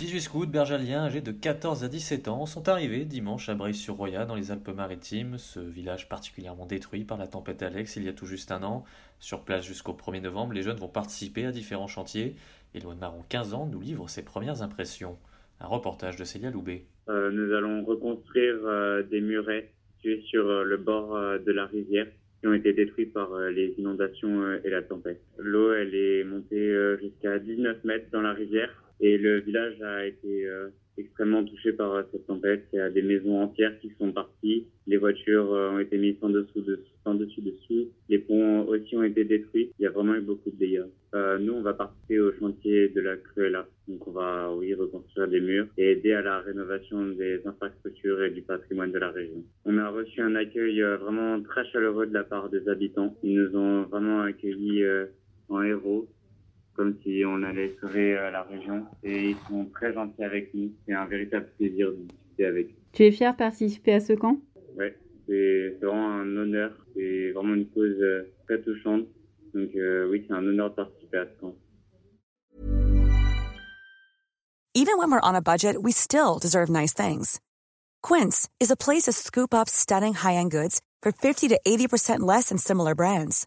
18 scouts bergaliens âgés de 14 à 17 ans sont arrivés dimanche à Breil-sur-Roya dans les Alpes-Maritimes, ce village particulièrement détruit par la tempête Alex il y a tout juste un an. Sur place jusqu'au 1er novembre, les jeunes vont participer à différents chantiers. Éloi Marron, 15 ans, nous livre ses premières impressions. Un reportage de Célia Loubet. Euh, nous allons reconstruire euh, des murets situés sur euh, le bord de la rivière qui ont été détruits par les inondations et la tempête. L'eau, elle est montée euh, jusqu'à 19 mètres dans la rivière et le village a été euh, extrêmement touché par euh, cette tempête. Il y a des maisons entières qui sont parties, les voitures ont été mises sans dessous, dessous, sans dessus dessous, les ponts aussi ont été détruits. Il y a vraiment eu beaucoup de dégâts. Nous, on va participer au chantier de la Cruella. Donc, on va, oui, reconstruire des murs et aider à la rénovation des infrastructures et du patrimoine de la région. On a reçu un accueil vraiment très chaleureux de la part des habitants. Ils nous ont vraiment accueillis en héros comme si on allait sauver euh, la région. Et ils sont très gentils avec nous. C'est un véritable plaisir de discuter avec eux. Tu es fier de participer à ce camp? Ouais, c'est c'est vraiment un honneur. C'est vraiment une cause euh, très touchante. Donc euh, oui, c'est un honneur de participer à ce camp. Even when we're on a budget, we still deserve nice things. Quince is a place to scoop up stunning high-end goods for 50 to 80% less than similar brands.